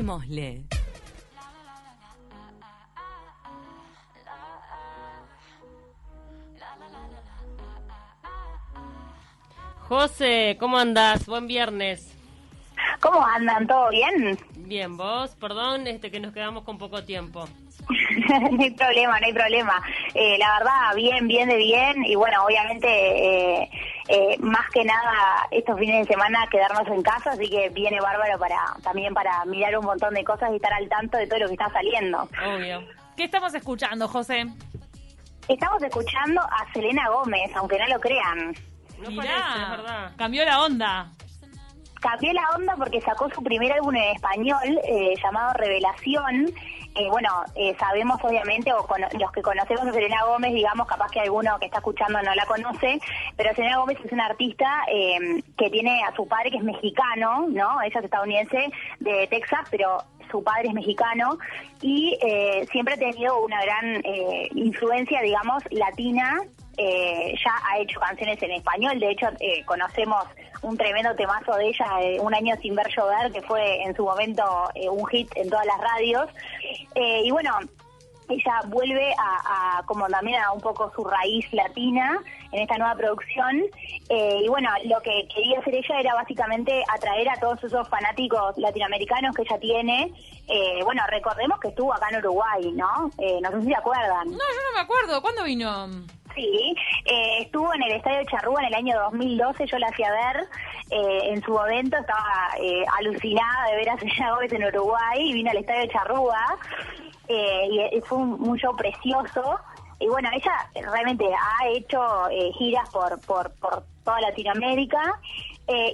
Démosle. José, ¿cómo andas? Buen viernes. ¿Cómo andan? ¿Todo bien? Bien, vos, perdón, este que nos quedamos con poco tiempo. no hay problema, no hay problema. Eh, la verdad, bien, bien de bien. Y bueno, obviamente, eh, eh, más que nada, estos fines de semana quedarnos en casa, así que viene bárbaro para también para mirar un montón de cosas y estar al tanto de todo lo que está saliendo. Obvio. ¿Qué estamos escuchando, José? Estamos escuchando a Selena Gómez, aunque no lo crean. No Mirá, parece, es verdad. cambió la onda. Cambió la onda porque sacó su primer álbum en español eh, llamado Revelación. Eh, bueno, eh, sabemos obviamente, o cono- los que conocemos a Selena Gómez, digamos, capaz que alguno que está escuchando no la conoce, pero Selena Gómez es una artista eh, que tiene a su padre que es mexicano, ¿no? Ella es estadounidense de Texas, pero su padre es mexicano y eh, siempre ha tenido una gran eh, influencia, digamos, latina eh, ya ha hecho canciones en español, de hecho eh, conocemos un tremendo temazo de ella, eh, Un año sin ver llover, que fue en su momento eh, un hit en todas las radios. Eh, y bueno, ella vuelve a, a como también a un poco su raíz latina en esta nueva producción Eh, y bueno lo que quería hacer ella era básicamente atraer a todos esos fanáticos latinoamericanos que ella tiene Eh, bueno recordemos que estuvo acá en Uruguay no Eh, no sé si se acuerdan No, yo no me acuerdo. ¿Cuándo vino? Eh, estuvo en el Estadio Charrúa en el año 2012, yo la fui a ver eh, en su momento, estaba eh, alucinada de ver a Selena Gómez en Uruguay, y vino al Estadio Charrúa eh, y, fue un, show precioso. Y bueno, ella realmente ha hecho giras por, por, toda Latinoamérica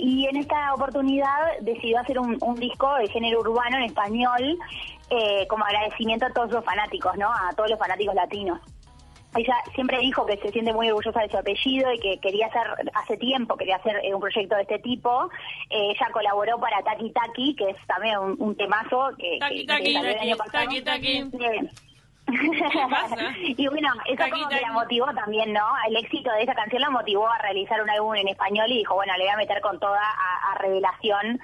y en esta oportunidad decidió hacer un, disco de género urbano en español como agradecimiento a todos los fanáticos, ¿no? A todos los fanáticos latinos ella siempre dijo que se siente muy orgullosa de su apellido y que quería hacer, hace tiempo quería hacer eh, un proyecto de este tipo. Eh, ella colaboró para Taki Taki, que es también un, un temazo que, Taki que- que Taki, salió el año pasado. Taki Taki. Y bueno, eso como que la motivó también, ¿no? El éxito de esa canción la motivó a realizar un álbum en español y dijo, bueno, le voy a meter con toda a, a Revelación,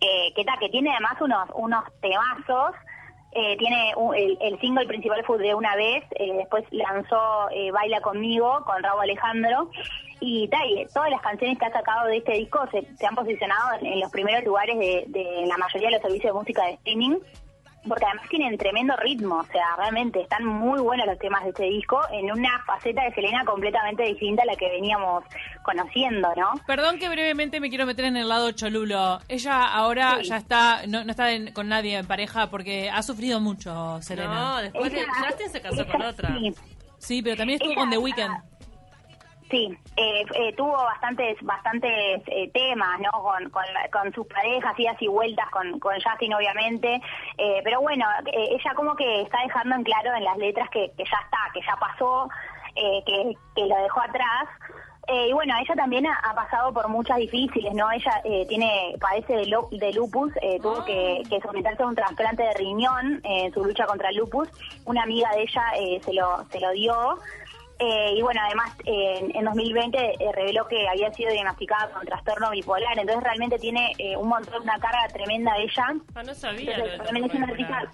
eh, que tal, que tiene además unos, unos temazos. Eh, tiene un- el, el single principal fue de una vez, eh, después lanzó eh, Baila conmigo con Raúl Alejandro. Y, ta, y todas las canciones que ha sacado de este disco se, se han posicionado en, en los primeros lugares de, de la mayoría de los servicios de música de streaming porque además tienen tremendo ritmo, o sea, realmente están muy buenos los temas de este disco en una faceta de Selena completamente distinta a la que veníamos conociendo, ¿no? Perdón que brevemente me quiero meter en el lado cholulo. Ella ahora Sí. ya está, no, no está en- con nadie en pareja porque ha sufrido mucho, Selena. No, después de, Justin se casó con otra. Sí, Sí, pero también estuvo Ella- con The Weeknd. Sí, eh, eh, tuvo bastantes bastantes eh, temas, ¿no? Con, con, la- con sus parejas, idas y vueltas con, con Justin, obviamente. Eh, pero bueno, eh, ella como que está dejando en claro en las letras que, que ya está, que ya pasó, que, que lo dejó atrás. Eh, y bueno, ella también ha, ha pasado por muchas difíciles, ¿no? Ella eh, tiene padece de, lu- de lupus, eh, tuvo que, que someterse a un trasplante de riñón en su lucha contra el lupus. Una amiga de ella eh, se, lo, se lo dio. Eh, y bueno, además eh, en, en 2020 eh, reveló que había sido diagnosticada con trastorno bipolar, entonces realmente tiene eh, un montón, una carga tremenda de ella. Ah, no sabía. Entonces, también es una artista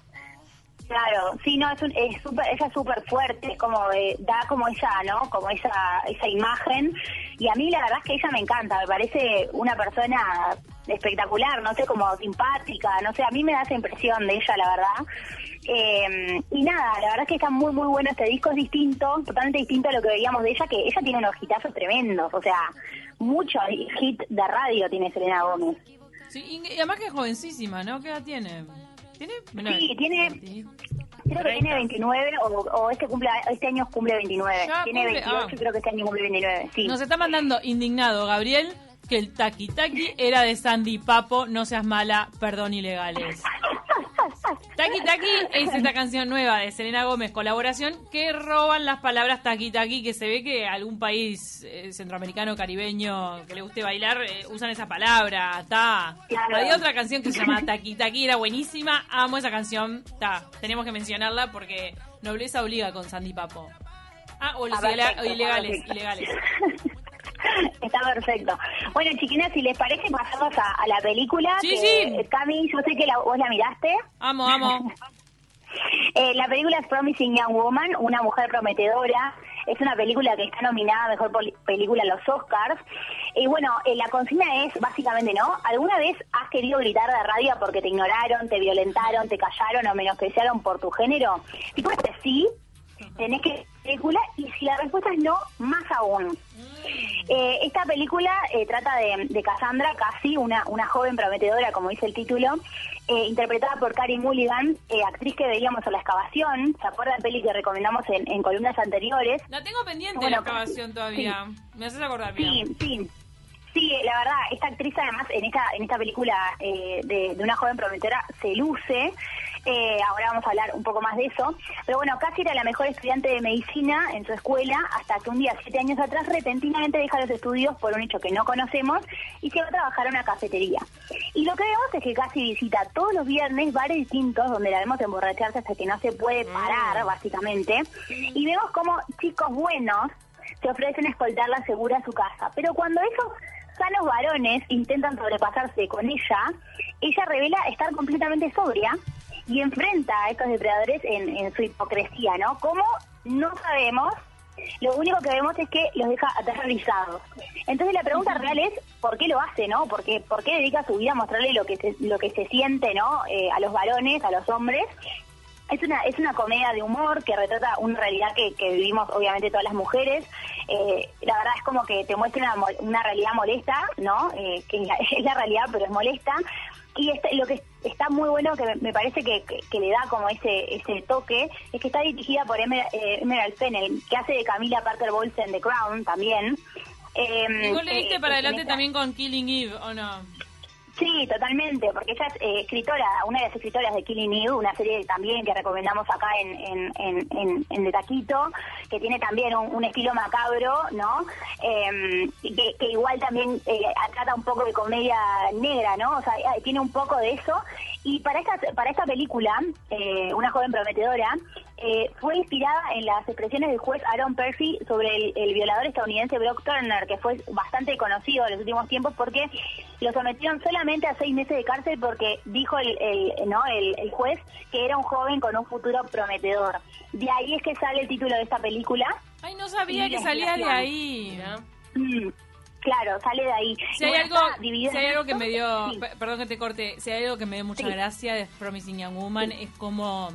Claro, sí, no, es, un, es super, ella es súper fuerte, es como eh, da como esa, ¿no? Como esa, esa imagen. Y a mí la verdad es que ella me encanta, me parece una persona espectacular, no sé, como simpática, no sé, a mí me da esa impresión de ella, la verdad. Eh, y nada, la verdad es que está muy, muy bueno este disco, es distinto, totalmente distinto a lo que veíamos de ella, que ella tiene unos hitazos tremendos, o sea, muchos hits de radio tiene Selena Gómez. Sí, y además que es jovencísima, ¿no? ¿Qué edad tiene? ¿Tiene? menos Sí, tiene- 20. Creo que tiene 29 o, o este cumple este año cumple 29. Ya tiene cumple- 28 ah. creo que este año cumple 29. Sí. Nos está mandando indignado Gabriel que el Taki Taki era de Sandy Papo, no seas mala, perdón ilegales. Taki Taki es esta canción nueva de Selena Gómez, colaboración, que roban las palabras Taki Taki, que se ve que algún país eh, centroamericano, caribeño, que le guste bailar, eh, usan esa palabra, está. Claro. Había otra canción que se llama Taki Taki, era buenísima, amo esa canción, está, tenemos que mencionarla porque nobleza obliga con Sandy Papo. Ah, o los Ah, ilegales, ilegales. Está perfecto. Bueno, chiquinas, si les parece, pasamos a, a la película. Sí, que, sí. Cami, yo sé que la- vos la miraste. Amo, amo. Eh, la película es Promising Young Woman, una mujer prometedora. Es una película que está nominada a Mejor Película en los Oscars. Y bueno, eh, la consigna es básicamente, ¿no? ¿Alguna vez has querido gritar de rabia porque te ignoraron, te violentaron, te callaron o menospreciaron por tu género? Si puedes sí, tenés que película y si la respuesta es no, más aún. Eh, esta película eh, trata de, de Cassandra, casi una, una joven prometedora, como dice el título, eh, interpretada por Carrie Mulligan, eh, actriz que veíamos en La Excavación, ¿se acuerdan de peli que recomendamos en, en columnas anteriores? La tengo pendiente Bueno, la excavación todavía. Me haces acordar bien. Sí, sí. Sí, la verdad, esta actriz además en esta en esta película eh, de, de una joven prometedora se luce. Eh, ahora vamos a hablar un poco más de eso. Pero bueno, casi era la mejor estudiante de medicina en su escuela hasta que un día, siete años atrás, repentinamente deja los estudios por un hecho que no conocemos y se va a trabajar a una cafetería. Y lo que vemos es que casi visita todos los viernes bares distintos donde la vemos emborracharse hasta que no se puede parar, básicamente. Y vemos como chicos buenos se ofrecen escoltarla segura a su casa. Pero cuando esos sanos varones intentan sobrepasarse con ella, ella revela estar completamente sobria y enfrenta a estos depredadores en, en su hipocresía, ¿no? Como no sabemos, lo único que vemos es que los deja aterrorizados. Entonces la pregunta real es, ¿por qué lo hace, no? ¿Por qué, por qué dedica su vida a mostrarle lo que se, lo que se siente, ¿no? Eh, a los varones, a los hombres, es una, es una comedia de humor que retrata una realidad que, que vivimos obviamente todas las mujeres. Eh, la verdad es como que te muestra una, una realidad molesta, ¿no? Eh, que es la, es la realidad, pero es molesta. Y este- lo que está muy bueno, que me, parece que, que- que le da como ese ese toque, es que está dirigida por Emer- eh, Emerald Fennell, que hace de Camila Parker Bowles en The Crown también. Eh, Y vos le diste eh, para adelante también con Killing Eve, ¿o no? Sí, totalmente, porque ella es eh, escritora, una de las escritoras de Killing Eve, una serie también que recomendamos acá en, en, en, en, De Taquito, que tiene también un, un estilo macabro, ¿no? Y que, igual también eh, trata un poco de comedia negra, ¿no? O sea, eh, tiene un poco de eso. Y para esta, para esta película, Una joven prometedora, eh, fue inspirada en las expresiones del juez Aaron Percy sobre el, el violador estadounidense Brock Turner, que fue bastante conocido en los últimos tiempos porque lo sometieron solamente a seis meses de cárcel porque dijo el, el- no el, el juez que era un joven con un futuro prometedor. De ahí es que sale el título de esta película. Ay, no sabía que salía de ahí. Mm, claro, sale de ahí. Si hay bueno, algo, si hay que me dio, Sí. perdón que te corte, si hay algo que me dio mucha Sí. gracia de Promising Young Woman es cómo,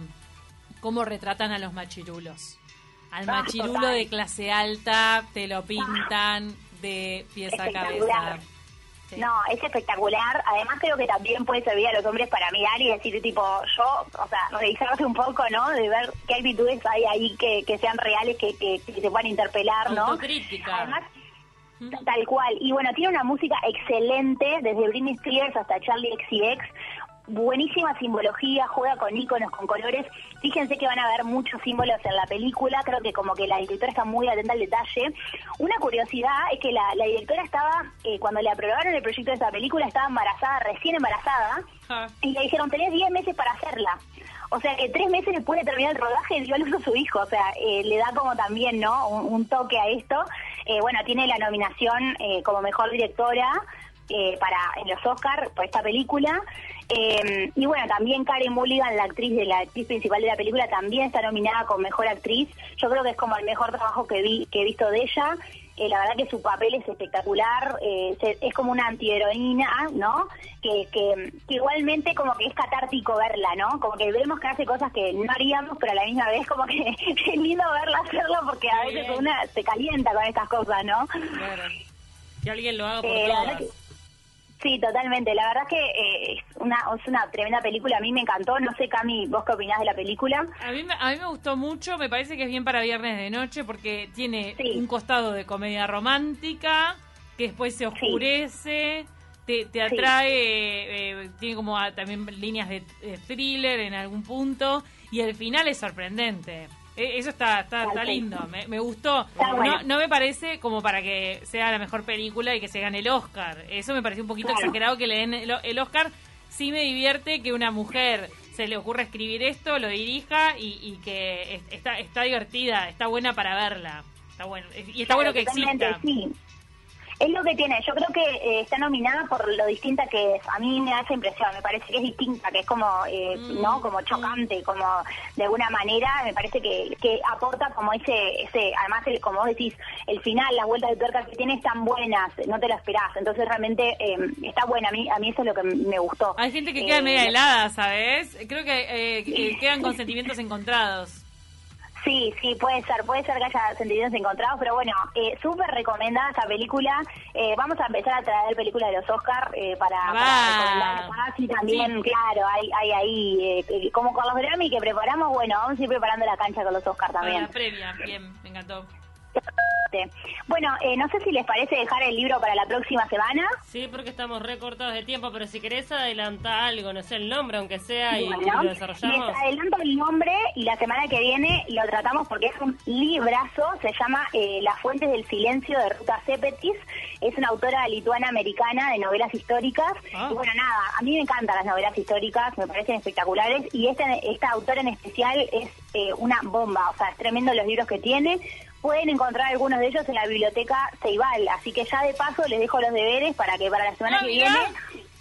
cómo retratan a los machirulos. Al Ah, machirulo total. de clase alta te lo pintan de pies a cabeza. Sí. No, es espectacular. Además creo que también puede servir a los hombres para mirar y decir, tipo, yo, o sea, revisarse un poco, ¿no? De ver qué actitudes hay ahí que, que sean reales, que, que, que se puedan interpelar, ¿no? Autocrítica. Además, tal cual. Y bueno, tiene una música excelente, desde Britney Spears hasta Charlie XCX. Buenísima simbología, juega con iconos, con colores. Fíjense que van a ver muchos símbolos en la película. Creo que como que la directora está muy atenta al detalle. Una curiosidad es que la, la directora estaba, eh, cuando le aprobaron el proyecto de esta película, estaba embarazada, recién embarazada. Ah, Y le dijeron, tenés 10 meses para hacerla. O sea que tres meses después de terminar el rodaje dio a luz a su hijo. O sea, eh, le da como también, ¿no? Un, un toque a esto. Eh, bueno, tiene la nominación eh, como mejor directora eh, para en los Oscars por esta película. Eh, y bueno, también Karen Mulligan, la actriz de la actriz principal de la película, también está nominada como mejor actriz. Yo creo que es como el mejor trabajo que vi que he visto de ella. Eh, la verdad que su papel es espectacular, eh, se- es como una antiheroína, ¿no? Que, que, que igualmente como que es catártico verla, ¿no? Como que vemos que hace cosas que no haríamos, pero a la misma vez como que es lindo verla hacerlo porque a Muy veces bien. una se calienta con estas cosas, ¿no? Claro. Que alguien lo haga por Eh, todas. Sí, totalmente. La verdad que eh, es, una, es una tremenda película. A mí me encantó. No sé, Cami, ¿vos qué opinás de la película? A mí, me- a mí me gustó mucho, me parece que es bien para viernes de noche porque tiene Sí. un costado de comedia romántica que después se oscurece, te, te Sí. atrae, eh, tiene como a- también líneas de, de thriller en algún punto y el final es sorprendente. E- Eso está, está, está lindo, me, me gustó. Está bueno. No, no me parece como para que sea la mejor película y que se gane el Oscar. Eso me pareció un poquito Claro. exagerado que le den el, el Oscar. Sí me divierte que una mujer se le ocurra escribir esto, lo dirija y, y que es- está, está divertida, está buena para verla. Está bueno. Y está bueno que exista. Sí. Es lo que tiene, yo creo que eh, está nominada por lo distinta que es. A mí me da esa impresión, me parece que es distinta, que es como, eh, Mm. ¿no? Como chocante, como de alguna manera, me parece que, que aporta como ese, ese además, el, como vos decís, el final, las vueltas de tuerca que tiene están buenas, no te lo esperás. Entonces realmente eh, está buena, a mí, a mí eso es lo que me gustó. Hay gente que queda Eh, media helada, ¿sabes? Creo que, eh, que quedan con sentimientos encontrados. Sí, sí, puede ser, puede ser que haya sentimientos encontrados, pero bueno, eh, súper recomendada esta película. Eh, vamos a empezar a traer películas de los Oscar eh, para, Va. para y también, Sí. claro, hay, hay ahí, eh, que- como con los Grammy que preparamos, bueno, vamos a ir preparando la cancha con los Oscar Para también. la previa, bien, me encantó. Bueno, eh, no sé si les parece dejar el libro para la próxima semana. Sí, porque estamos recortados de tiempo, pero si querés adelantar algo, no sé, el nombre, aunque sea, y, lo desarrollamos. les adelanto el nombre y la semana que viene lo tratamos porque es un librazo, se llama eh, Las Fuentes del Silencio de Ruta Cepetis, es una autora lituana-americana de novelas históricas. Ah. Y bueno, nada, a mí me encantan las novelas históricas, me parecen espectaculares y esta, esta autora en especial es eh, una bomba, o sea, es tremendo los libros que tiene. Pueden encontrar algunos de ellos en la biblioteca Ceibal, así que ya de paso les dejo los deberes para que para la semana Ah, que viene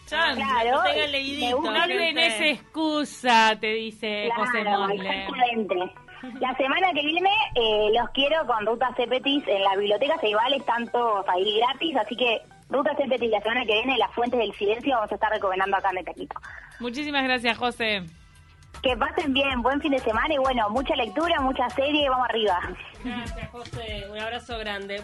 Chan, Claro, leidito. No ¿viste? tenés excusa, te dice José Claro, exactamente. La semana que viene eh, los quiero con Ruta Cepetis en la biblioteca Ceibal, están todos ahí gratis, así que Ruta Cepetis la semana que viene, Las Fuentes del Silencio, vamos a estar recomendando acá en el Taquito. Muchísimas gracias, José. Que pasen bien, buen fin de semana y bueno, mucha lectura, mucha serie, vamos arriba. Gracias, José. Un abrazo grande.